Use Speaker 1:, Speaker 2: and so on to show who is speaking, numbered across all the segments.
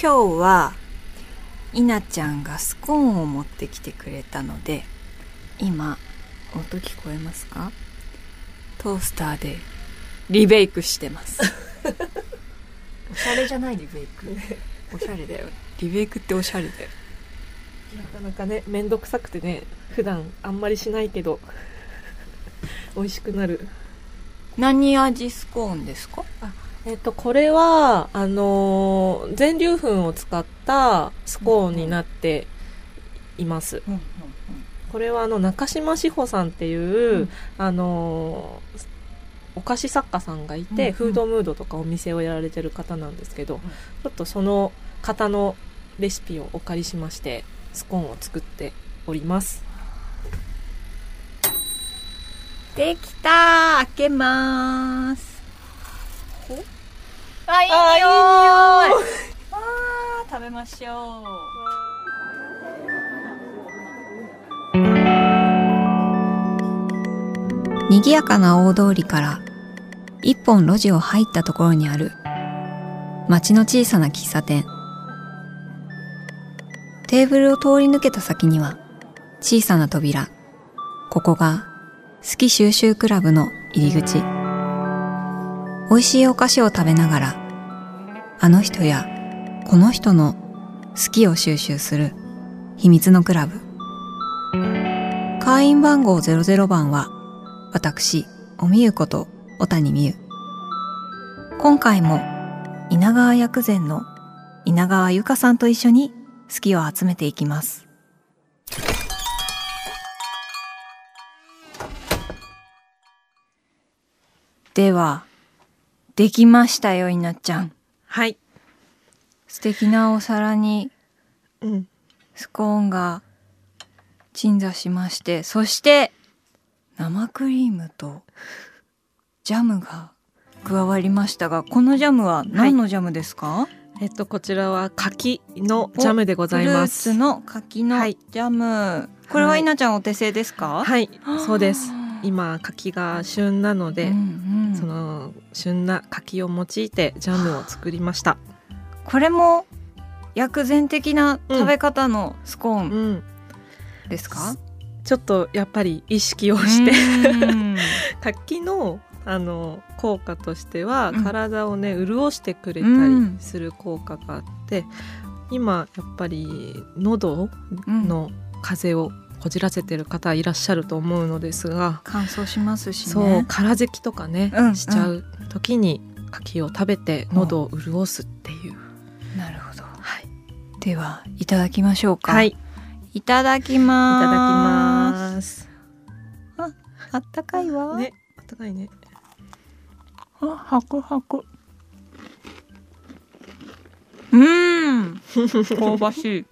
Speaker 1: 今日は稲ちゃんがスコーンを持ってきてくれたので今音聞こえますか？トースターでリベイクしてます。おしゃれじゃないリベイク？おしゃれだよ。リベイクっておしゃれだよ。
Speaker 2: なかなかね面倒くさくてね普段あんまりしないけど 美味しくなる。
Speaker 1: 何味スコーンですか？
Speaker 2: えっとこれはあのー全粒粉を使ったスコーンになっています、
Speaker 1: うんうん
Speaker 2: これはあの中島志保さんっていう、
Speaker 1: うん。
Speaker 2: あのーお菓子作家さんがいて、
Speaker 1: うんうん。
Speaker 2: フードムードとかお店をやられてる方なんですけど、
Speaker 1: ん。
Speaker 2: ちょっとその方のレシピをお借りしましてスコーンを作っております。
Speaker 1: できた開けますあいい匂い。
Speaker 2: あ
Speaker 1: 食べましょう。賑やかな大通りから一本路地を入ったところにある町の小さな喫茶店。テーブルを通り抜けた先には小さな扉。ここが好き収集クラブの入り口美味しいお菓子を食べながらあの人やこの人の好きを収集する秘密のクラブ。会員番号00番は私おみゆこと小谷美優。今回も稲川薬膳の稲川由香さんと一緒に好きを集めていきます。ではできましたよ稲ちゃん。
Speaker 2: はい、
Speaker 1: 素敵なお皿に
Speaker 2: うん、
Speaker 1: スコーンが鎮座しましてそして生クリームとジャムが加わりましたがこのジャムは何のジャムですか、
Speaker 2: えっとこちらは柿のジャムでございます。
Speaker 1: フルーツの柿の
Speaker 2: はい。
Speaker 1: ジャム、これは稲ちゃんお手製ですか、
Speaker 2: はい。そうです今柿が旬なので、
Speaker 1: うんうん。
Speaker 2: その旬な柿を用いてジャムを作りました。
Speaker 1: これも薬膳的な食べ方のスコーン
Speaker 2: うん、
Speaker 1: ですか、
Speaker 2: ちょっとやっぱり意識をして。
Speaker 1: うん。
Speaker 2: 柿のあの効果としては、
Speaker 1: うん。
Speaker 2: 体をね潤してくれた
Speaker 1: うん
Speaker 2: りする効果があって、今やっぱり喉
Speaker 1: うん
Speaker 2: の風邪をこじらせてる方いらっしゃると思うのですが、
Speaker 1: 乾燥しますしね。
Speaker 2: そう空咳とかね、
Speaker 1: うん
Speaker 2: しちゃう時に柿を食べて喉を潤すっていう、
Speaker 1: なるほど。
Speaker 2: はい、
Speaker 1: ではいただきましょうか。
Speaker 2: はい、い
Speaker 1: いただき
Speaker 2: ただき
Speaker 1: ます。
Speaker 2: ます。
Speaker 1: あったかいわ、
Speaker 2: ね、あったかいね。
Speaker 1: あハクハク。うーん。香ばしい。う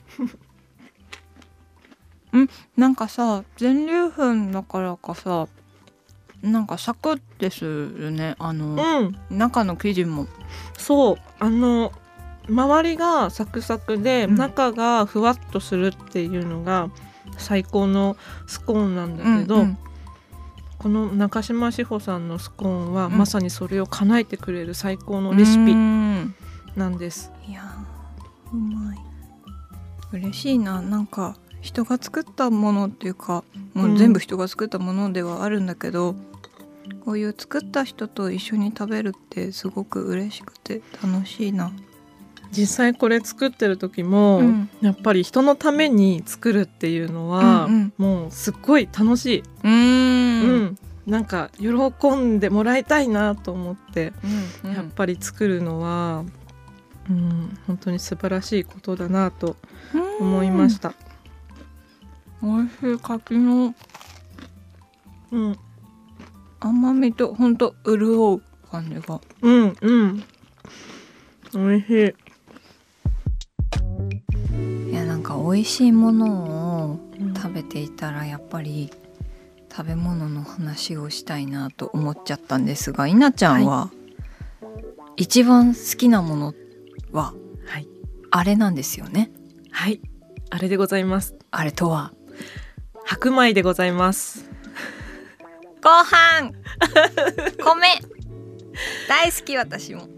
Speaker 1: ん？なんかさ全粒粉だからかさなんかサクッてするね。あの、
Speaker 2: うん、
Speaker 1: 中の生地も。
Speaker 2: そう、あの周りがサクサクで、
Speaker 1: うん。
Speaker 2: 中がふわっとするっていうのが最高のスコーンなんだけど、
Speaker 1: うんうん。
Speaker 2: この中島志保さんのスコーンは、
Speaker 1: うん。
Speaker 2: まさにそれを叶えてくれる最高のレシピ
Speaker 1: うん。
Speaker 2: なんです。
Speaker 1: いやーうまい。嬉しいな。なんか人が作ったものっていうかもう全部人が作ったものではあるんだけど、こういう作った人と一緒に食べるってすごく嬉しくて楽しいな。
Speaker 2: 実際これ作ってる時も、
Speaker 1: うん。
Speaker 2: やっぱり人のために作るっていうのは、
Speaker 1: うんうん。
Speaker 2: もうすっごい楽しい。
Speaker 1: うーん。
Speaker 2: うん。なんか喜んでもらいたいなと思って、
Speaker 1: うん
Speaker 2: やっぱり作るのは、うん、本当に素晴らしいことだなと思いました。
Speaker 1: 美味しい柿の
Speaker 2: うん、
Speaker 1: 甘みとほんと潤う感じが。
Speaker 2: うん、うん。美味しい。
Speaker 1: いやなんか美味しいものを
Speaker 2: うん
Speaker 1: 食べていたらやっぱり食べ物の話をしたいなと思っちゃったんですが稲ちゃんは、一番好きなものは
Speaker 2: はい、
Speaker 1: あれなんですよね
Speaker 2: はい、あれでございます。
Speaker 1: あれとは
Speaker 2: 白米でございます。
Speaker 1: ご飯。米。大好き私も。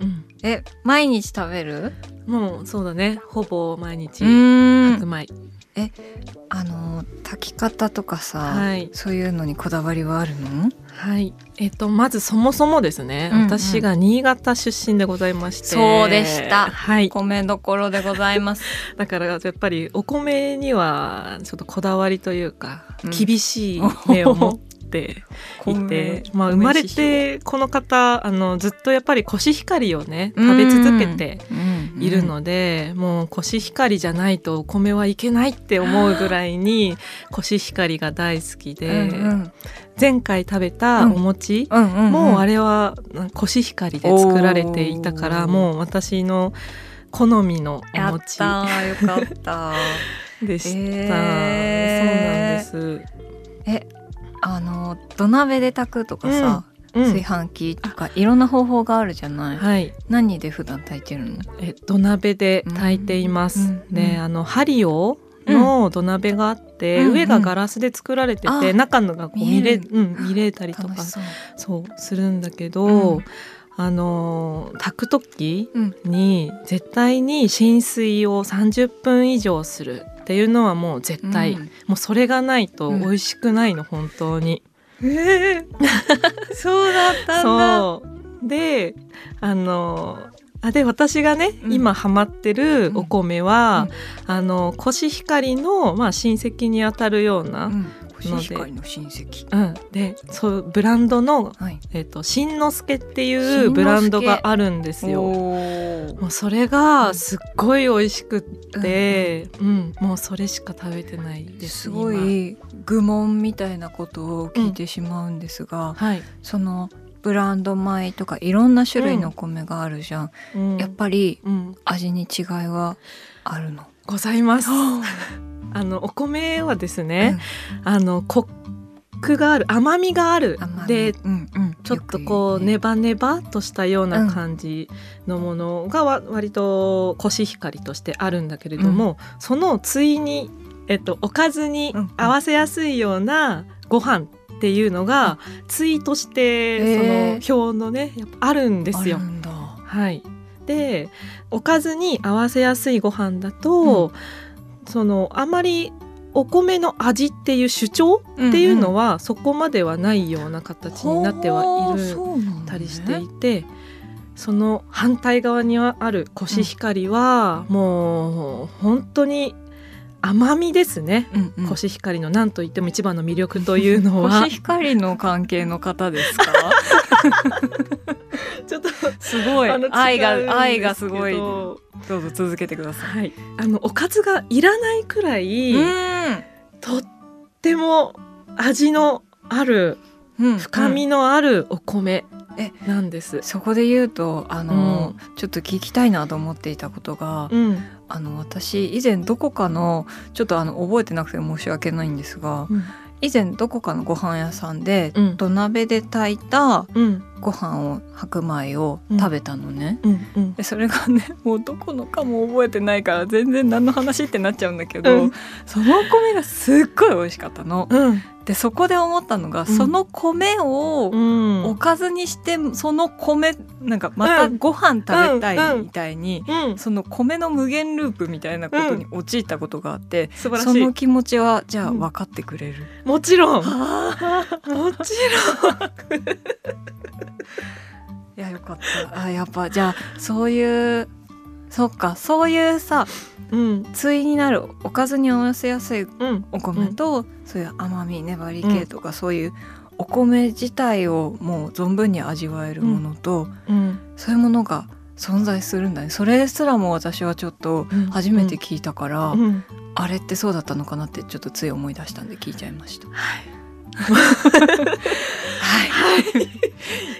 Speaker 2: うん、
Speaker 1: え毎日食べる？
Speaker 2: もうそうだね。ほぼ毎日
Speaker 1: ん。
Speaker 2: 白米。
Speaker 1: あの炊き方とかさ、
Speaker 2: はい。
Speaker 1: そういうのにこだわりはあるの？
Speaker 2: はい。えっとまずそもそもですね、
Speaker 1: うんうん。
Speaker 2: 私が新潟出身でございまして。
Speaker 1: そうでした。
Speaker 2: はい。
Speaker 1: 米どころでございます。
Speaker 2: だからやっぱりお米にはちょっとこだわりというか、
Speaker 1: うん。
Speaker 2: 厳しい目を持っていて、まあ、生まれてこの方あのずっとやっぱりコシヒカリをね食べ続けているので、もうコシヒカリじゃないとお米はいけないって思うぐらいにコシヒカリが大好きで、
Speaker 1: うんうん
Speaker 2: 前回食べたお餅、
Speaker 1: うんうんうん。
Speaker 2: もうあれはコシヒカリで作られていたからもう私の好みのお餅
Speaker 1: たーよかった。
Speaker 2: でした、
Speaker 1: えー。
Speaker 2: そうなんです。
Speaker 1: あの土鍋で炊くとかさ、
Speaker 2: うん。
Speaker 1: 炊飯器とかいろんな方法があるじゃない、
Speaker 2: はい。
Speaker 1: 何で普段炊いてるの？
Speaker 2: え土鍋で炊いています、
Speaker 1: うん
Speaker 2: で
Speaker 1: うん
Speaker 2: あのハリオの土鍋があって、
Speaker 1: うん
Speaker 2: 上がガラスで作られてて、
Speaker 1: あ
Speaker 2: 中のがこう見れうん、見れたりとか
Speaker 1: そう。
Speaker 2: するんだけど、
Speaker 1: うん。
Speaker 2: あの炊く時
Speaker 1: うん。
Speaker 2: に絶対に浸水を30分以上するっていうのはもう絶対、
Speaker 1: うん。
Speaker 2: もうそれがないと美味しくないの、本当に。
Speaker 1: え そうだったんだ。
Speaker 2: そう。であのあで私がね、
Speaker 1: うん。
Speaker 2: 今ハマってるお米は、
Speaker 1: うん。
Speaker 2: あのコシヒカリの、まあ、親戚にあたるような、
Speaker 1: う
Speaker 2: うん
Speaker 1: んコシヒカリの親戚。
Speaker 2: でそうブランドの、
Speaker 1: はい。
Speaker 2: えっとしんのすけっていうブランドがあるんですよ。
Speaker 1: お
Speaker 2: もうそれがすっごい美味しくって、うん。もうそれしか食べてないです
Speaker 1: すご
Speaker 2: 今
Speaker 1: い愚問みたいなことを聞いてしまうんですが、
Speaker 2: はい、
Speaker 1: そのブランド米とかいろんな種類の米があるじゃん、
Speaker 2: うん。
Speaker 1: やっぱり
Speaker 2: うん、
Speaker 1: 味に違いはあるの？
Speaker 2: ございます。あのお米はですね、あのコクがある甘みがある。で
Speaker 1: うんうん。
Speaker 2: ちょっとこう
Speaker 1: よく言
Speaker 2: ネバネバっとしたような感じのものがわ割とコシヒカリとしてあるんだけれども、その対に、えっと、おかずに
Speaker 1: うんうん。
Speaker 2: 合わせやすいようなご飯っていうのが対として
Speaker 1: へー。
Speaker 2: その表のねあるんですよ。はい、でおかずに合わせやすいご飯だと、そのあまりお米の味っていう主張っていうのは、そこまではないような形になってはいるたりしていて、その反対側にあるコシヒカリは、もう本当に甘みですね。
Speaker 1: うんうん。
Speaker 2: コシヒカリの何と言っても一番の魅力というの
Speaker 1: コ
Speaker 2: は
Speaker 1: シヒカリの関係の方ですか？
Speaker 2: ちょっと
Speaker 1: すごい。愛が愛がすごい。どうぞ続けてください。
Speaker 2: はい、あのおかずがいらないくらい、とっても味のある
Speaker 1: うん
Speaker 2: 深みのあるお米
Speaker 1: え
Speaker 2: なんです。
Speaker 1: そこで言うとあの、ちょっと聞きたいなと思っていたことが、
Speaker 2: うん
Speaker 1: あの私以前どこかのちょっとあの覚えてなくて申し訳ないんですが以前どこかのご飯屋さんで、
Speaker 2: うん。
Speaker 1: 土鍋で炊いた
Speaker 2: うん。
Speaker 1: ご飯を白米を食べたのね、
Speaker 2: うんうん。
Speaker 1: でそれがねもうどこのかも覚えてないから全然何の話ってなっちゃうんだけど、
Speaker 2: うん。
Speaker 1: そのお米がすっごい美味しかったの。
Speaker 2: うん
Speaker 1: でそこで思ったのが、その米を
Speaker 2: うん。
Speaker 1: おかずにしてその米なんかまたご飯食べたいみたいに、
Speaker 2: うん。
Speaker 1: その米の無限ループみたいなことに陥ったことがあって、その気持ちはじゃあ
Speaker 2: うん。
Speaker 1: 分かってくれる、
Speaker 2: もちろん。も
Speaker 1: あ
Speaker 2: ち
Speaker 1: いやよかった。あやっぱじゃあそういうそっかそういうさ
Speaker 2: うん。
Speaker 1: 対になるおかずに合わせやすい
Speaker 2: うん。
Speaker 1: お米と、そういう甘み粘り系とか、そういうお米自体をもう存分に味わえるものと、
Speaker 2: うん。
Speaker 1: そういうものが存在するんだね。それすらも私はちょっと
Speaker 2: うん。
Speaker 1: 初めて聞いたから、
Speaker 2: うん。
Speaker 1: あれってそうだったのかなってちょっとつい思い出したんで聞いちゃいました。はい。
Speaker 2: い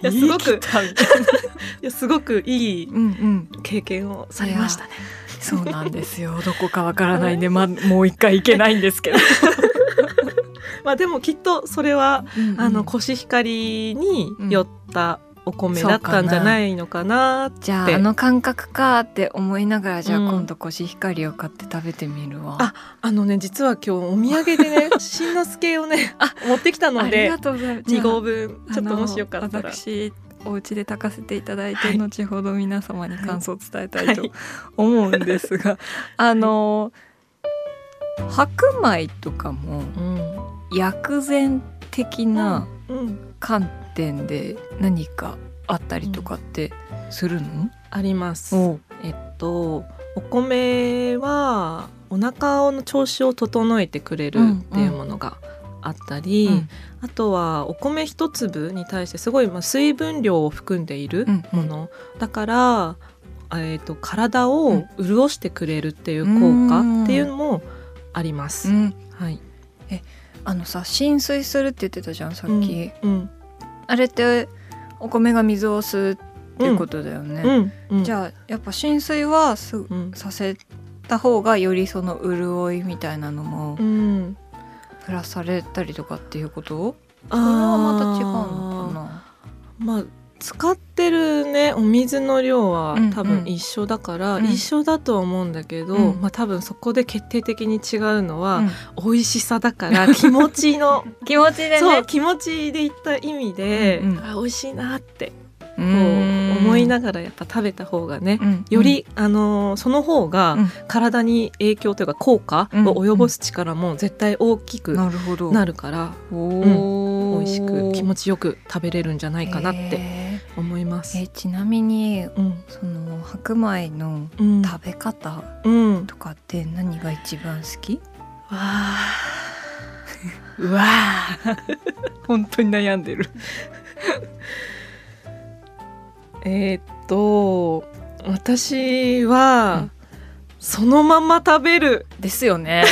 Speaker 2: やすごく
Speaker 1: 言 い
Speaker 2: やすごくいい
Speaker 1: うんうん。
Speaker 2: 経験をされましたね。
Speaker 1: そうなんですよ。どこかわからないんで、まもう一回いけないんですけど。
Speaker 2: まあでもきっとそれは
Speaker 1: うんうん
Speaker 2: あのコシヒカリによったお米だったんじゃないのかなって。
Speaker 1: じゃああの感覚かって思いながらじゃあ
Speaker 2: うん
Speaker 1: 今度コシヒカリを買って食べてみるわ。
Speaker 2: ああのね実は今日お土産でねしんのすけをね持ってきたの
Speaker 1: あり
Speaker 2: で
Speaker 1: がとうございます。
Speaker 2: 2合分ちょっともしよかったら。
Speaker 1: 私お家で炊かせていただいて、
Speaker 2: はい
Speaker 1: 後ほど皆様に感想を伝えたいと
Speaker 2: はい
Speaker 1: 思うんですが、あの白米とかも
Speaker 2: うん
Speaker 1: 薬膳的な
Speaker 2: うん
Speaker 1: 観点で何かあったりとかってするの？
Speaker 2: あります。えっとお米はお腹の調子を整えてくれるっていうものがあったり、
Speaker 1: うん。
Speaker 2: あとはお米一粒に対してすごいまあ水分量を含んでいる
Speaker 1: うん
Speaker 2: もの、だから、えー、と体
Speaker 1: う
Speaker 2: を
Speaker 1: ん。
Speaker 2: 潤してくれるっていう効果っていうのもあります。
Speaker 1: うん、
Speaker 2: はい、
Speaker 1: あのさ浸水するって言ってたじゃんさっき、
Speaker 2: うん
Speaker 1: あれってお米が水を吸うっていうことだよね、じゃあやっぱ浸水はす
Speaker 2: うん。
Speaker 1: させた方がよりその潤いみたいなのも
Speaker 2: うん、
Speaker 1: プラスされたりとかっていうこと？それはまた違うのかな？
Speaker 2: まあ使ってるねお水の量は
Speaker 1: うん
Speaker 2: 多分一緒だから、
Speaker 1: うん。
Speaker 2: 一緒だとは思うんだけど、
Speaker 1: うん。
Speaker 2: まあ多分そこで決定的に違うのは、
Speaker 1: うん。
Speaker 2: 美味しさだから 気持ちの
Speaker 1: 気持ちでね。
Speaker 2: そう気持ちでいった意味で、
Speaker 1: うんうん。
Speaker 2: あ美味しいなって
Speaker 1: こ
Speaker 2: こう思いながらやっぱ食べた方がね、より、あのーその方が
Speaker 1: うん。
Speaker 2: 体に影響というか効果を及ぼす力も絶対大きく
Speaker 1: なるほど。
Speaker 2: なるから、
Speaker 1: お
Speaker 2: 美味しく気持
Speaker 1: ち
Speaker 2: ちよく食べれるんじゃないかなって。
Speaker 1: え
Speaker 2: 思います。
Speaker 1: ーちなみに
Speaker 2: うん。
Speaker 1: その白米の
Speaker 2: うん。
Speaker 1: 食べ方
Speaker 2: うん、
Speaker 1: とかって何が一番好き？
Speaker 2: わあう わあ
Speaker 1: 本当に悩んでる。
Speaker 2: えーっと私は、
Speaker 1: うん。
Speaker 2: そのまま食べる。
Speaker 1: ですよね。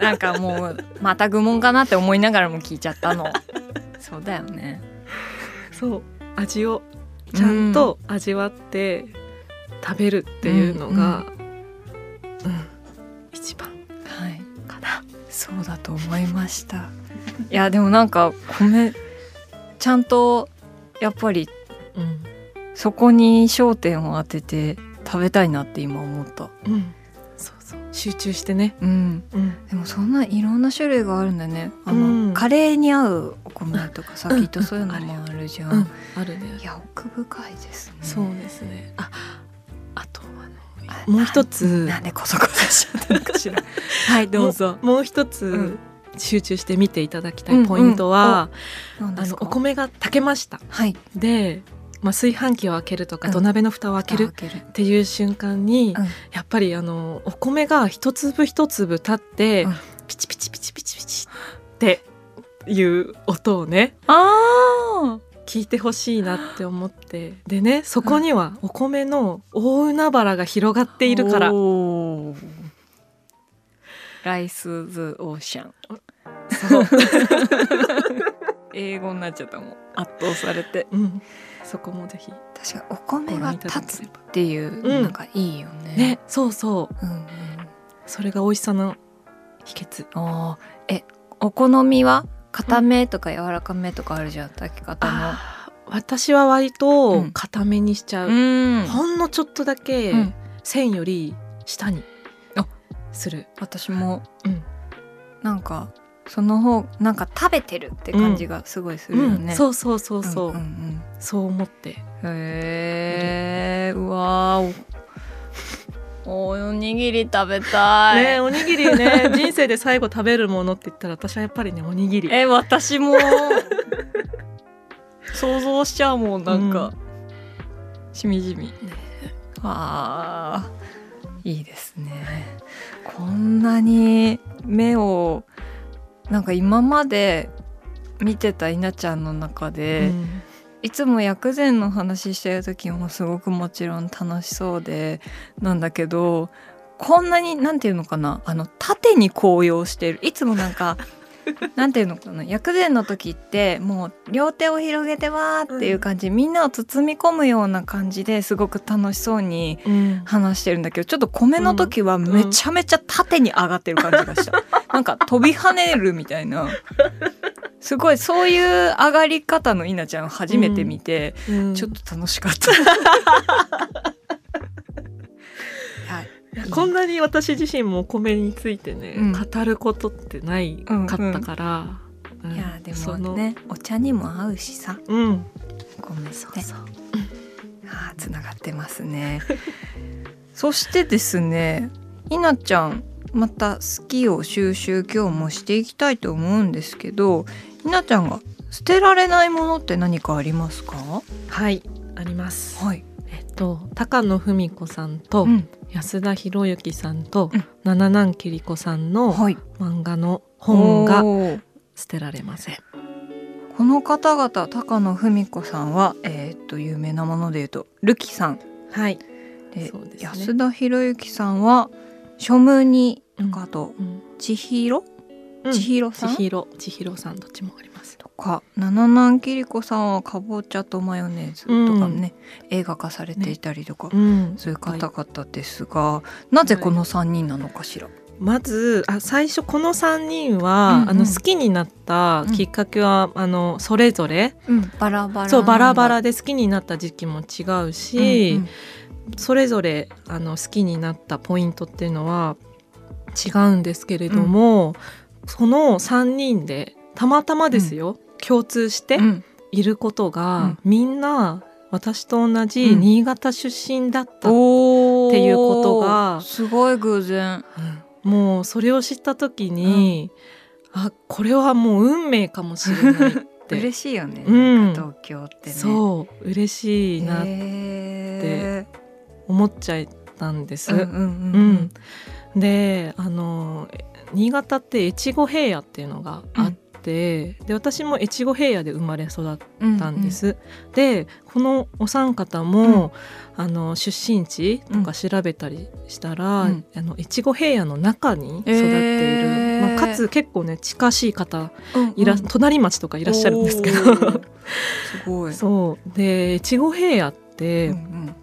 Speaker 1: なんかもうまた愚問かなって思いながらも聞いちゃったの。そうだよね。
Speaker 2: そう味をちゃんと味わって食べるっていうのが、うん一番。
Speaker 1: はい。
Speaker 2: かな。
Speaker 1: そうだと思いました。いやでもなんか米ちゃんとやっぱり
Speaker 2: うん。
Speaker 1: そこに焦点を当てて食べたいなって今思った。
Speaker 2: うん、そうそう。集中してね。
Speaker 1: うん。
Speaker 2: うん。
Speaker 1: でもそんないろんな種類があるんだね。あの、
Speaker 2: うん。
Speaker 1: カレーに合うお米とかさ、
Speaker 2: うん
Speaker 1: きっとそういうのもあるじゃん、
Speaker 2: うん、あるね。
Speaker 1: いや奥深いですね。
Speaker 2: そうですね。あ、あとあ
Speaker 1: あ
Speaker 2: のもう一つ。
Speaker 1: ななんでこそこそしちゃったのかしら。はいどうぞ。
Speaker 2: もう一つ、
Speaker 1: うん。
Speaker 2: 集中して見ていただきたいポイントは、
Speaker 1: 何ですか？
Speaker 2: あのお米が炊けました。
Speaker 1: はい。
Speaker 2: で、まあ、炊飯器を開けるとか、
Speaker 1: うん。
Speaker 2: 土鍋の蓋を開ける。っていう瞬間に、
Speaker 1: うん。
Speaker 2: やっぱりあのお米が一粒一粒立って、
Speaker 1: うん。
Speaker 2: ピチピチピチピチピチっていう音をね
Speaker 1: あ
Speaker 2: 聞いてほしいなって思って。でねそこにはお米の大海原が広がっているから。
Speaker 1: ライスズオーシャン。英語になっちゃったもん。圧倒されて。
Speaker 2: うん、そこもぜひ。
Speaker 1: 確かにお米が立つっていう、
Speaker 2: うん。
Speaker 1: なんかいいよね。
Speaker 2: ねそうそう。
Speaker 1: うんうん。
Speaker 2: それが美味しさの秘訣。
Speaker 1: あー。えお好みは？固めとか柔らかめとかあるじゃん炊き方の。
Speaker 2: あー私は割
Speaker 1: う
Speaker 2: と
Speaker 1: ん。
Speaker 2: 固めにしちゃう、
Speaker 1: うん。
Speaker 2: ほんのちょっとだけ
Speaker 1: うん。
Speaker 2: 線より下に
Speaker 1: あ。
Speaker 2: する、
Speaker 1: 私も
Speaker 2: うん。
Speaker 1: なんかその方なんか食べてるって感じがすごいするよね、
Speaker 2: うん。そうそうそうそう、
Speaker 1: んん
Speaker 2: そう思って。
Speaker 1: うんへえうわーおおにぎり食べたい、
Speaker 2: ねおにぎりね 人生で最後食べるものって言ったら私はやっぱりねおにぎり。
Speaker 1: え私も。想像しちゃうもんなんか、
Speaker 2: うん。
Speaker 1: しみじみ。あーいいですね。こんなに目をなんか今まで見てた稲ちゃんの中で、
Speaker 2: うん
Speaker 1: いつも薬膳の話してる時もすごくもちろん楽しそうでなんだけどこんなに何て言うのかなあの縦に紅葉してる。いつもなんか なんていうのかな薬膳の時ってもう両手を広げてわーっていう感じ、みんなを包み込むような感じですごく楽しそうに
Speaker 2: うん。
Speaker 1: 話してるんだけどちょっと米の時はめちゃめちゃ縦に上がってる感じがした、なんか飛び跳ねるみたいな。すごいそういう上がり方の稲ちゃんを初めて見て、
Speaker 2: うん。
Speaker 1: ちょっと楽しかった。
Speaker 2: こんなに私自身もお米についてね、
Speaker 1: うん。
Speaker 2: 語ることってないかったから、うん
Speaker 1: いやで
Speaker 2: その
Speaker 1: もねお茶にも合うしさ。
Speaker 2: うん。
Speaker 1: ごめんね。
Speaker 2: そうそう。
Speaker 1: あーつながってますね。そしてですねひなちゃんまた好きを収集今日もしていきたいと思うんですけどひなちゃんが捨てられないものって何かありますか？
Speaker 2: はいあります。
Speaker 1: はい、
Speaker 2: えっと高野文子さんと
Speaker 1: うん。
Speaker 2: 安田博之さんと
Speaker 1: うん。
Speaker 2: 七南桐子さんの
Speaker 1: はい、
Speaker 2: 漫画の本が捨てられません。
Speaker 1: この方々高野文子さんはえーっと有名なもので言うとルキさん。
Speaker 2: はい。
Speaker 1: で
Speaker 2: ね。
Speaker 1: 安田博之さんは書務に
Speaker 2: うん
Speaker 1: あと
Speaker 2: うん。
Speaker 1: 千尋？
Speaker 2: うん。
Speaker 1: 千尋さん？
Speaker 2: 千尋千尋さんどっちもあります。
Speaker 1: とか七南桐子さんはかぼちゃとマヨネーズとかね、映画化されていたりとか、
Speaker 2: うん。
Speaker 1: そういう方々ですが、なぜこの3人なのかしら、
Speaker 2: まずあ最初この3人は、
Speaker 1: うんうん。
Speaker 2: あの好きになったきっかけは、あのそれぞれ。
Speaker 1: バラバラ
Speaker 2: そうバラバラ
Speaker 1: で
Speaker 2: で好きになった時期も違うし、それぞれあの好きになったポイントっていうのは違うんですけれども、その3人でたまたまですよ、共通して
Speaker 1: うん。
Speaker 2: いることが、
Speaker 1: うん。
Speaker 2: みんな私と同じ
Speaker 1: うん。
Speaker 2: 新潟出身だった、っていうことが
Speaker 1: すごい偶然。
Speaker 2: もうそれを知った時に、あこれはもう運命かもしれないって。
Speaker 1: 嬉しいよね、
Speaker 2: うん。
Speaker 1: 東京ってね。
Speaker 2: そう。嬉しいなって
Speaker 1: へ
Speaker 2: 思っちゃったんです。
Speaker 1: ーうんうん
Speaker 2: う
Speaker 1: うん。
Speaker 2: ん、であの新潟って越後平野っていうのがあって、で私も越後平野で生まれ育っ
Speaker 1: うん
Speaker 2: たんです。でこのお三方も、あの出身地とか調べたりしたら、
Speaker 1: うん。
Speaker 2: あの越後平野の中に育っている、
Speaker 1: へー
Speaker 2: まあ、かつ結構ね近しい方
Speaker 1: うん
Speaker 2: いら、
Speaker 1: うん
Speaker 2: 隣町とかいらっしゃるんですけど。
Speaker 1: すごい。
Speaker 2: そう。で越後平野って、
Speaker 1: うんうん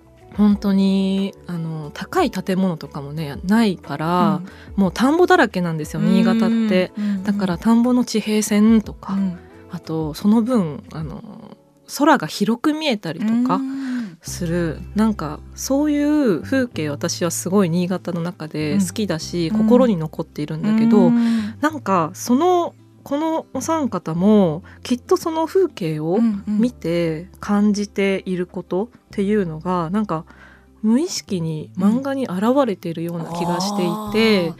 Speaker 2: 本当にあの高い建物とかもねないから、もう田んぼだらけなんですよ新潟って。
Speaker 1: うん。
Speaker 2: だから田んぼの地平線とか、
Speaker 1: うん。
Speaker 2: あとその分あの空が広く見えたりとか
Speaker 1: うん。
Speaker 2: する、なんかそういう風景私はすごい新潟の中で好きだし、
Speaker 1: うん
Speaker 2: 心に残っているんだけど、
Speaker 1: うん。
Speaker 2: なんかそのこのお三方もきっとその風景を
Speaker 1: うんうん。
Speaker 2: 見て感じていることっていうのがなんか無意識に漫画に現れているような気がしていて、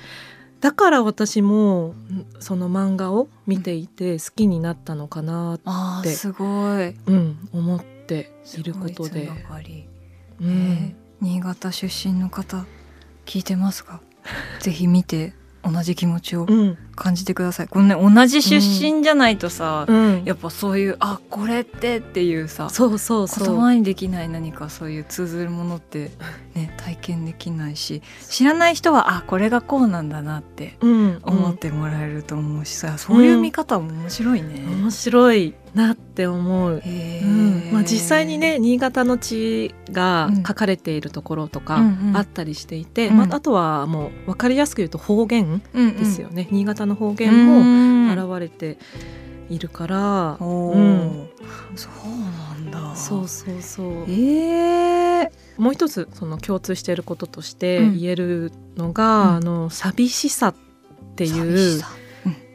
Speaker 2: だから私もんその漫画を見ていて好きになったのかな、って
Speaker 1: すごい。
Speaker 2: うん、思っていることで。う
Speaker 1: え
Speaker 2: ん
Speaker 1: 新潟出身の方聞いてますか？ぜひ見て同じ気持ちを。
Speaker 2: うん
Speaker 1: 感じてください。このね同じ出身じゃないとさ、
Speaker 2: うん。
Speaker 1: やっぱそういうあこれってっていうさ
Speaker 2: そうそう
Speaker 1: 言
Speaker 2: そう。
Speaker 1: 葉にできない何かそういう通ずるものってね体験できないし知らない人はあこれがこうなんだなって
Speaker 2: うん
Speaker 1: 思ってもらえると思うしさ、そういう見方も面白いね。
Speaker 2: 面白いなって思う。
Speaker 1: へ
Speaker 2: う
Speaker 1: ー
Speaker 2: ん。まあ、実際にね新潟の地が
Speaker 1: うん。
Speaker 2: 書かれているところとか
Speaker 1: うんうん
Speaker 2: あったりしていて、
Speaker 1: うん。
Speaker 2: まあ、あとはもう分かりやすく言うと方言
Speaker 1: うんうん。
Speaker 2: ですよね、新潟の方言も
Speaker 1: も
Speaker 2: 現れているから、
Speaker 1: おー。
Speaker 2: うん。
Speaker 1: そうなんだ。
Speaker 2: そうそうそう。
Speaker 1: ええ
Speaker 2: もう一つその共通していることとして
Speaker 1: うん。
Speaker 2: 言えるのが、
Speaker 1: うん。
Speaker 2: あの寂しさって
Speaker 1: 寂
Speaker 2: いう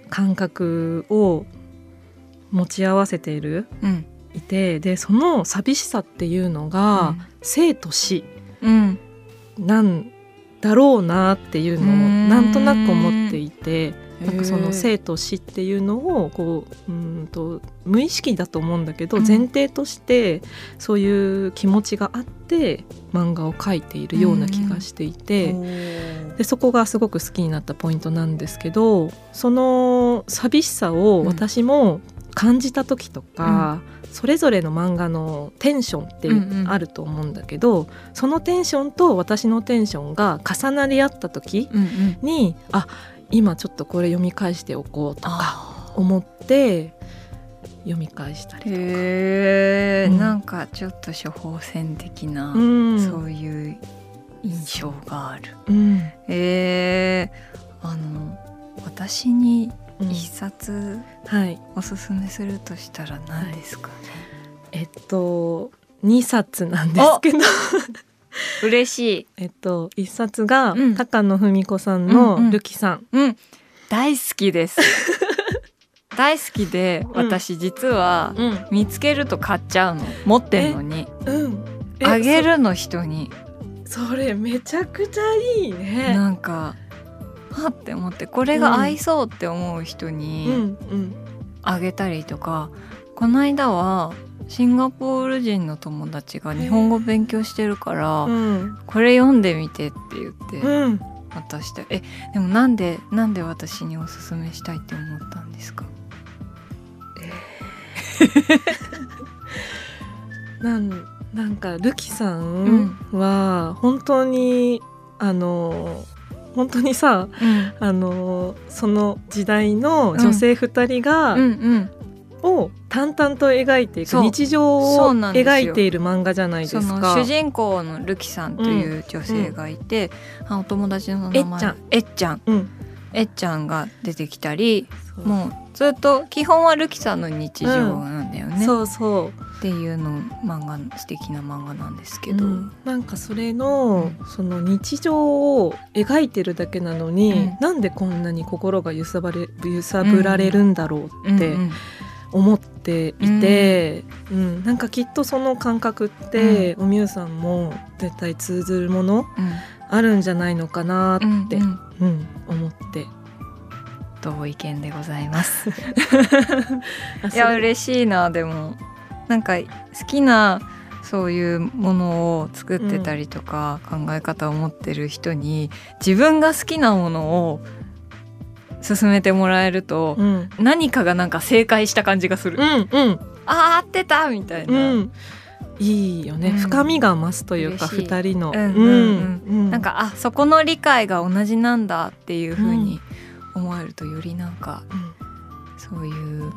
Speaker 2: 感覚を持ち合わせている
Speaker 1: うん。
Speaker 2: いてでその寂しさっていうのが、生と死
Speaker 1: うん。
Speaker 2: なんだろうなっていうのを
Speaker 1: うん
Speaker 2: なんとなく思っていてなんかその生と死っていうのをこううんと無意識だと思うんだけど、
Speaker 1: うん。
Speaker 2: 前提としてそういう気持ちがあって漫画を描いているような気がしていて。でそこがすごく好きになったポイントなんですけどその寂しさを私も感じた時とか、それぞれの漫画のテンションってあると思うんだけど、そのテンションと私のテンションが重なり合った時
Speaker 1: うんうん。
Speaker 2: にあ今ちょっとこれ読み返しておこうとか
Speaker 1: あ
Speaker 2: 思って読み返したりとか。うん。
Speaker 1: なんかちょっと処方箋的な、
Speaker 2: うん。
Speaker 1: そういう印象がある。
Speaker 2: うん。
Speaker 1: えー、あの私に
Speaker 2: うん。
Speaker 1: 一冊
Speaker 2: はい。
Speaker 1: おすすめするとしたら何ですかね？
Speaker 2: えっと2冊なんですけど
Speaker 1: 嬉しい。
Speaker 2: えっと一冊が、
Speaker 1: うん。
Speaker 2: 高野文子さん
Speaker 1: うんうん。
Speaker 2: のルキさん、
Speaker 1: うん、大好きです。大好きで私実は
Speaker 2: うん。
Speaker 1: 見つけると買っちゃうの。持ってんのに。
Speaker 2: うん。え
Speaker 1: あげるの人に。
Speaker 2: そそれめちゃくちゃいいね。
Speaker 1: なんかはって思ってこれが合いそうって思う人
Speaker 2: うん
Speaker 1: に
Speaker 2: うん。
Speaker 1: あげたりとか、この間はシンガポール人の友達が日本語勉強してるから、
Speaker 2: うん。
Speaker 1: これ読んでみてって言って
Speaker 2: うん。
Speaker 1: 渡してえでもなんでなんで私におすすめしたいって思ったんですか？
Speaker 2: なんなんかルキさんは本当に、あの本当にさ
Speaker 1: うん。
Speaker 2: あのその時代の女性2人が、
Speaker 1: うんうん
Speaker 2: を淡々と描いていく日常を描いている漫画じゃないですか。
Speaker 1: 主人公のルキさんという女性がいて、あお友達の名前。
Speaker 2: えっちゃん。
Speaker 1: えっちゃん。
Speaker 2: うん、
Speaker 1: えっちゃんが出てきたりもうずっと基本はルキさんの日常なんだよね、
Speaker 2: そうそ
Speaker 1: っていうの漫画素敵な漫画なんです
Speaker 2: う
Speaker 1: けど、
Speaker 2: うん。なんかそれの、その日常を描いてるだけなのに、
Speaker 1: うん。
Speaker 2: なんでこんなに心が揺さばれ揺さぶられるんだろうって
Speaker 1: うんうん
Speaker 2: 思っていて、うん。なんかきっとその感覚って、おみゆさんも絶対通ずるものあるんじゃないのかなって、
Speaker 1: うんうん。
Speaker 2: うん思って。
Speaker 1: 同意見でございます。
Speaker 2: あ
Speaker 1: いや嬉しいな。でもなんか好きなそういうものを作ってたりとか、考え方を持ってる人に自分が好きなものを勧めてもらえると、
Speaker 2: うん。
Speaker 1: 何かがなんか正解した感じがする、
Speaker 2: うんうん。
Speaker 1: あー合ってたみたいな、
Speaker 2: うん、いいよね、
Speaker 1: うん。
Speaker 2: 深みが増すというか二人の、
Speaker 1: うんうん
Speaker 2: うん。
Speaker 1: なん、かあそこの理解が同じなんだっていう風に思えるとよりなんか
Speaker 2: うん。
Speaker 1: そういう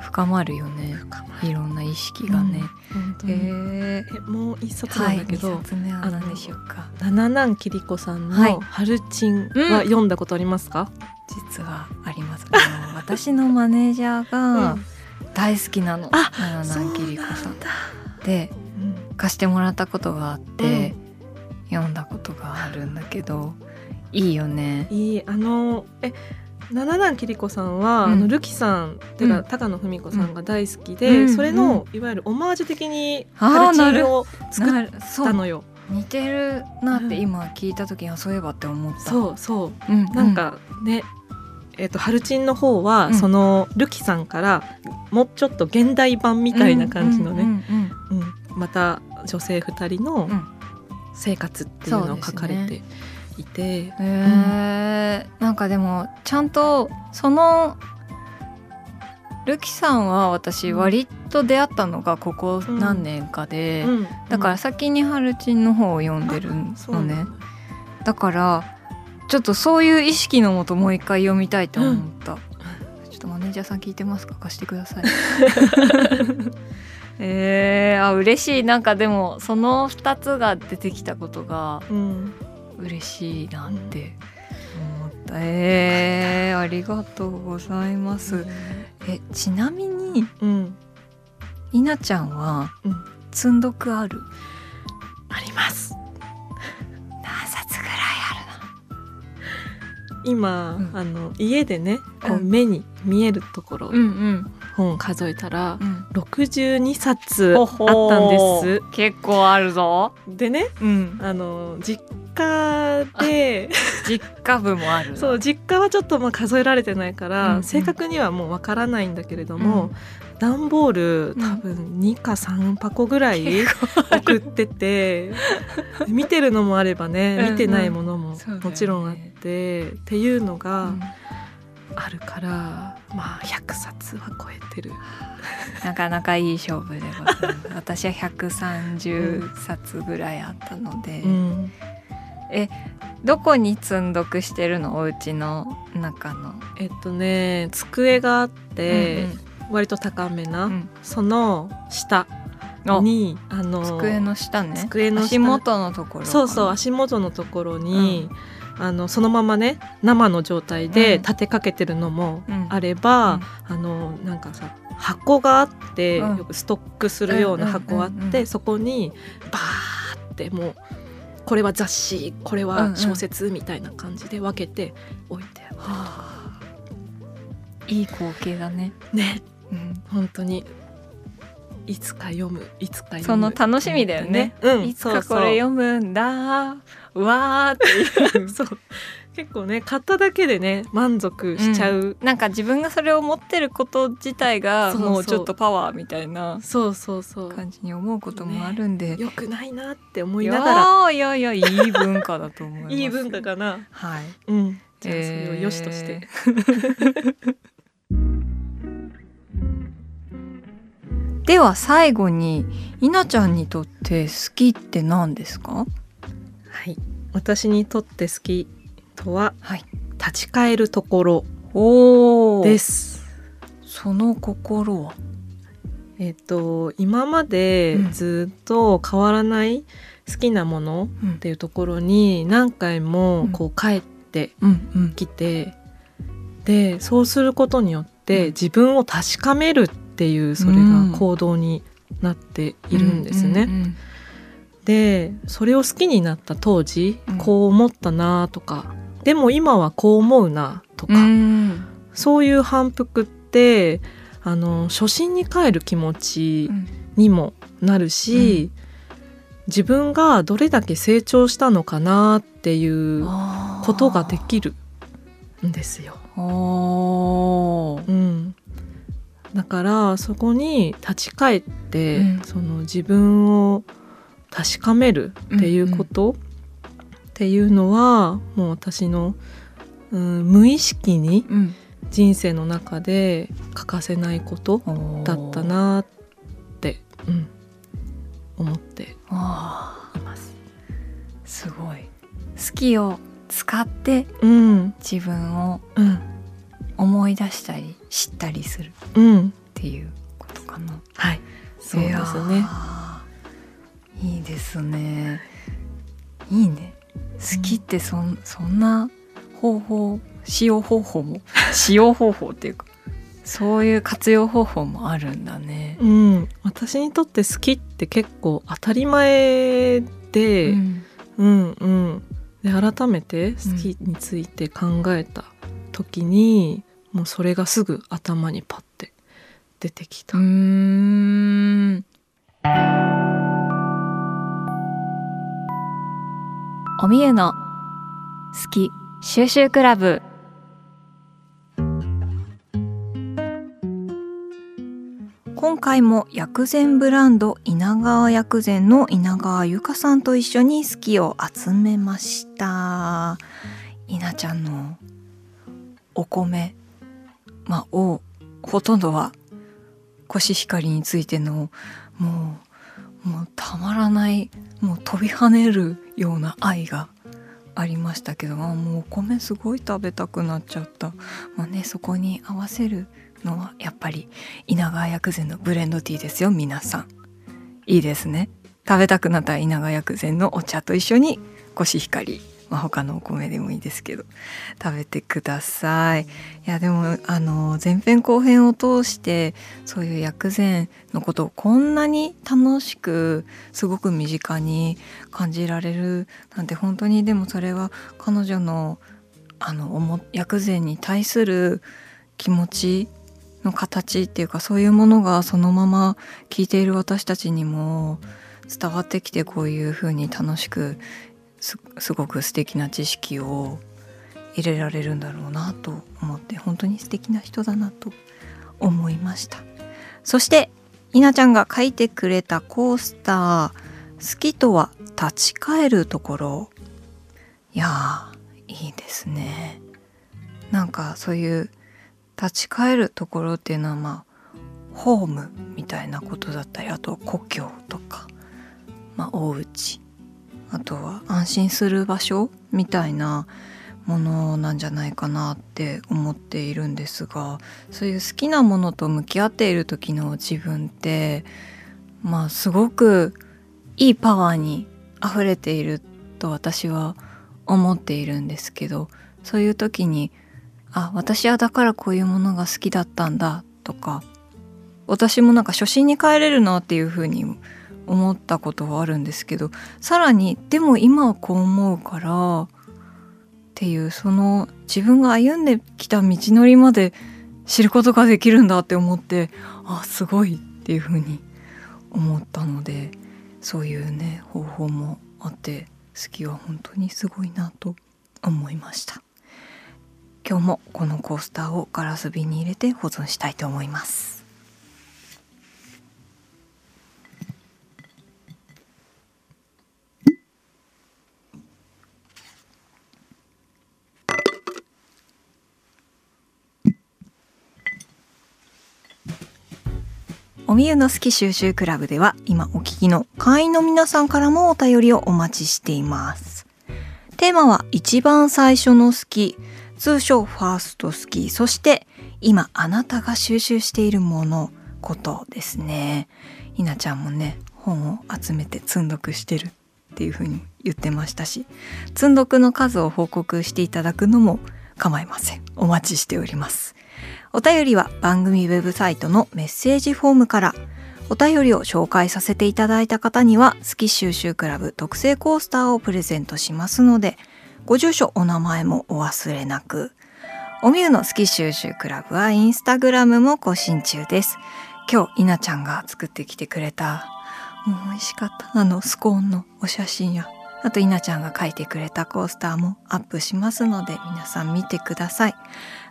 Speaker 1: 深まるよね。いろんな意識がね、
Speaker 2: 本当に。
Speaker 1: え
Speaker 2: えもう一冊
Speaker 1: ー、はい
Speaker 2: なんだけど、
Speaker 1: 2冊目は何でしょうか。
Speaker 2: 七南きりこさん
Speaker 1: はい。
Speaker 2: の「春チン」
Speaker 1: うん
Speaker 2: は読んだことありますか、
Speaker 1: 実はあります。あの 私のマネージャーが大好きなの、
Speaker 2: あ
Speaker 1: 七南きりこさん。
Speaker 2: だ、
Speaker 1: で
Speaker 2: うん。
Speaker 1: 貸してもらったことがあって、読んだことがあるんだけどいいよね。
Speaker 2: いいあのえ七南きりこさんは、
Speaker 1: うん。
Speaker 2: あのルキさんてか、
Speaker 1: うん。
Speaker 2: 高野文子さんが大好きで、
Speaker 1: うん。
Speaker 2: それの、いわゆるオマージュ的に
Speaker 1: あー
Speaker 2: ハルチンを作ったのよ。
Speaker 1: 似てるなっ
Speaker 2: うん。
Speaker 1: て今聞いた時にはそういえばって思った。
Speaker 2: そうそう。
Speaker 1: うん、
Speaker 2: なんかね、えっとハルチンの方は、
Speaker 1: うん。
Speaker 2: そのルキさんからもうちょっと現代版みたいな感じのね、
Speaker 1: うんうん
Speaker 2: うんまた女性2人の
Speaker 1: うん。
Speaker 2: 生活っていうのを書かれていて、
Speaker 1: うんへー。なんかでもちゃんとそのルキさんは私
Speaker 2: うん
Speaker 1: 割と出会ったのがここ何年かで、
Speaker 2: うん。
Speaker 1: だから先にハルチンの方を読んでるのね。
Speaker 2: そうなんだ。
Speaker 1: だからちょっとそういう意識のもともう一回読みたいと思った、ちょっとマネージャーさん聞いてますか？貸してください。えー、あ嬉しい。なんかでもその2つが出てきたことが
Speaker 2: うん。
Speaker 1: 嬉しいなって思った、えー、ありがとうございますえちなみに
Speaker 2: うん。
Speaker 1: 稲ちゃんは
Speaker 2: うん。
Speaker 1: 積んどくある？
Speaker 2: あります。
Speaker 1: 何冊ぐらい
Speaker 2: 今、
Speaker 1: うん。
Speaker 2: あの家でねこう
Speaker 1: うん。
Speaker 2: 目に見えるところ、本を数えたら
Speaker 1: うん。
Speaker 2: 62冊あ
Speaker 1: ほ
Speaker 2: ったん
Speaker 1: ほ
Speaker 2: です。
Speaker 1: 結構あるぞ。
Speaker 2: でね
Speaker 1: うん。
Speaker 2: あの実家で
Speaker 1: 実家部もある
Speaker 2: そう実家はちょっとまあ数えられてないから、
Speaker 1: うんうん。
Speaker 2: 正確にはもうわからないんだけれども、段ボール
Speaker 1: うん。
Speaker 2: 多分2か3箱ぐらい送ってて見てるのもあればね、
Speaker 1: うんうん。
Speaker 2: 見てないものももちろんあって、っていうの
Speaker 1: う
Speaker 2: が
Speaker 1: ん
Speaker 2: あるから、まあ100冊は超えてる。
Speaker 1: なかなかいい勝負でございます。私は130冊ぐらいあったので、
Speaker 2: うん。
Speaker 1: どこに積んどくしてるの？お家の中の、
Speaker 2: えっとね机があって、割と高めな、
Speaker 1: うん。うん
Speaker 2: その下
Speaker 1: あ
Speaker 2: にあの
Speaker 1: 机の下ね。
Speaker 2: 机の下
Speaker 1: 足元のところ
Speaker 2: そうそう足元のところに、あのそのままね生の状態で
Speaker 1: うん。
Speaker 2: 立てかけてるのも
Speaker 1: うん。
Speaker 2: あれば、あのなんかさ箱があって、
Speaker 1: うん。
Speaker 2: よくストックするような箱あって、
Speaker 1: うんうん。うんうん
Speaker 2: そこにバーってもうこれは雑誌これ
Speaker 1: うんうん
Speaker 2: は小説みたいな感じで分けて置いてある、
Speaker 1: はあ。いい光景だね。
Speaker 2: ね。
Speaker 1: うん。
Speaker 2: 本当に。いつか読むいつか
Speaker 1: その楽しみだよね。
Speaker 2: うん。
Speaker 1: いつかこれ読むんだうわーっていう。
Speaker 2: そう。結構ね買っただけでね満足しちゃう、
Speaker 1: なんか自分がそれを持ってること自体がもうちょっとパワーみたいな
Speaker 2: そうそうそう。
Speaker 1: 感じに思うこともあるんで、
Speaker 2: よくないなって思
Speaker 1: い
Speaker 2: いながら。
Speaker 1: いやいやいい文化だと思います。
Speaker 2: いい文化かな。
Speaker 1: はい。
Speaker 2: うん。じゃあそれを良しとして、
Speaker 1: では最後に稲ちゃんにとって好きって何ですか？
Speaker 2: はい私にとって好きとは
Speaker 1: はい。
Speaker 2: 立ち返るところ
Speaker 1: お
Speaker 2: です。す
Speaker 1: その心は？
Speaker 2: えっと今まで
Speaker 1: うん。
Speaker 2: ずっと変わらない好きなもの
Speaker 1: うん。
Speaker 2: っていうところに何回もこう帰って
Speaker 1: うんうん。
Speaker 2: きて、でそうすることによって
Speaker 1: うん。
Speaker 2: 自分を確かめるっていうそれが行動になっているんですね。
Speaker 1: うんうん
Speaker 2: でそれを好きになった当時、
Speaker 1: うん。
Speaker 2: こう思ったなとかでも今はこう思うなとか、
Speaker 1: うん。
Speaker 2: そういう反復ってあの初心に帰る気持ちにもなるし、自分がどれだけ成長したのかなっていうことができるんですよ。うん、だからそこに立ち返って、
Speaker 1: うん。
Speaker 2: その自分を確かめるっていうこと、っていうのはもう私の、うん、無意識に
Speaker 1: うん。
Speaker 2: 人生の中で欠かせないことだったなって、うん、思って。
Speaker 1: あ
Speaker 2: います。
Speaker 1: ーすごい。好きを使って
Speaker 2: うん、
Speaker 1: 自分を
Speaker 2: うん、
Speaker 1: 思い出したり知ったりするっ
Speaker 2: うん、
Speaker 1: ていうことかな。
Speaker 2: はい、そうですね。
Speaker 1: いいいですね。いいね。好きってそんそんな方法使用方法も 使用方法っていうかそういう活用方法もあるんだね。
Speaker 2: うん、私にとって好きって結構当たり前で、
Speaker 1: うん。
Speaker 2: うんうん、で改めて好きについて考えた時に、もうそれがすぐ頭にパッて出てきた。
Speaker 1: おみゆの好き収集クラブ。今回も薬膳ブランド稲川薬膳の稲川由香さんと一緒に好きを集めました。稲ちゃんのお米まあをほとんどはコシヒカリについてのもうもうたまらないもう飛び跳ねるような愛がありましたけどあもうお米すごい食べたくなっちゃった、まあね、そこに合わせるのはやっぱり稲川薬膳のブレンドティーですよ皆さん。いいですね。食べたくなった稲川薬膳のお茶と一緒にコシヒカリ、まあ、他のお米でもいいですけど食べてください。いやでもあの前編後編を通してそういう薬膳のことをこんなに楽しくすごく身近に感じられるなんて本当にでもそれは彼女のあの薬膳に対する気持ちの形っていうかそういうものがそのまま聞いている私たちにも伝わってきてこういうふうに楽しくすごく素敵な知識を入れられるんだろうなと思って本当に素敵な人だなと思いました。そして稲ちゃんが書いてくれたコースター「好きとは立ち返るところ」いやいいですね。なんかそういう立ち返るところっていうのはまあホームみたいなことだったりあと故郷とか、まあ、お家あとは安心する場所みたいなものなんじゃないかなって思っているんですがそういう好きなものと向き合っている時の自分ってまあすごくいいパワーに溢れていると私は思っているんですけどそういう時にあ私はだからこういうものが好きだったんだとか私もなんか初心に帰れるなっていうふうに思ったことはあるんですけどさらにでも今はこう思うからっていうその自分が歩んできた道のりまで知ることができるんだって思ってあすごいっていうふうに思ったのでそういうね方法もあって好きは本当にすごいなと思いました。今日もこのコースターをガラス瓶に入れて保存したいと思います。みゆの好き収集クラブでは今お聞きの会員の皆さんからもお便りをお待ちしています。テーマは一番最初の好き通称ファースト好きそして今あなたが収集しているものことですね。ひなちゃんもね本を集めて積んどくしてるっていう風に言ってましたし積んどくの数を報告していただくのも構いません。お待ちしております。お便りは番組ウェブサイトのメッセージフォームから。お便りを紹介させていただいた方には好き収集クラブ特製コースターをプレゼントしますのでご住所お名前もお忘れなく。おみゆの好き収集クラブはインスタグラムも更新中です。今日稲ちゃんが作ってきてくれたもう美味しかったあのスコーンのお写真やあと稲ちゃんが書いてくれたコースターもアップしますので皆さん見てください。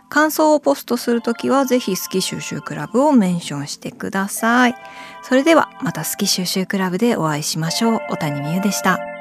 Speaker 1: 感想をポストするときはぜひ好き収集クラブをメンションしてください。それではまた好き収集クラブでお会いしましょう。小谷美優でした。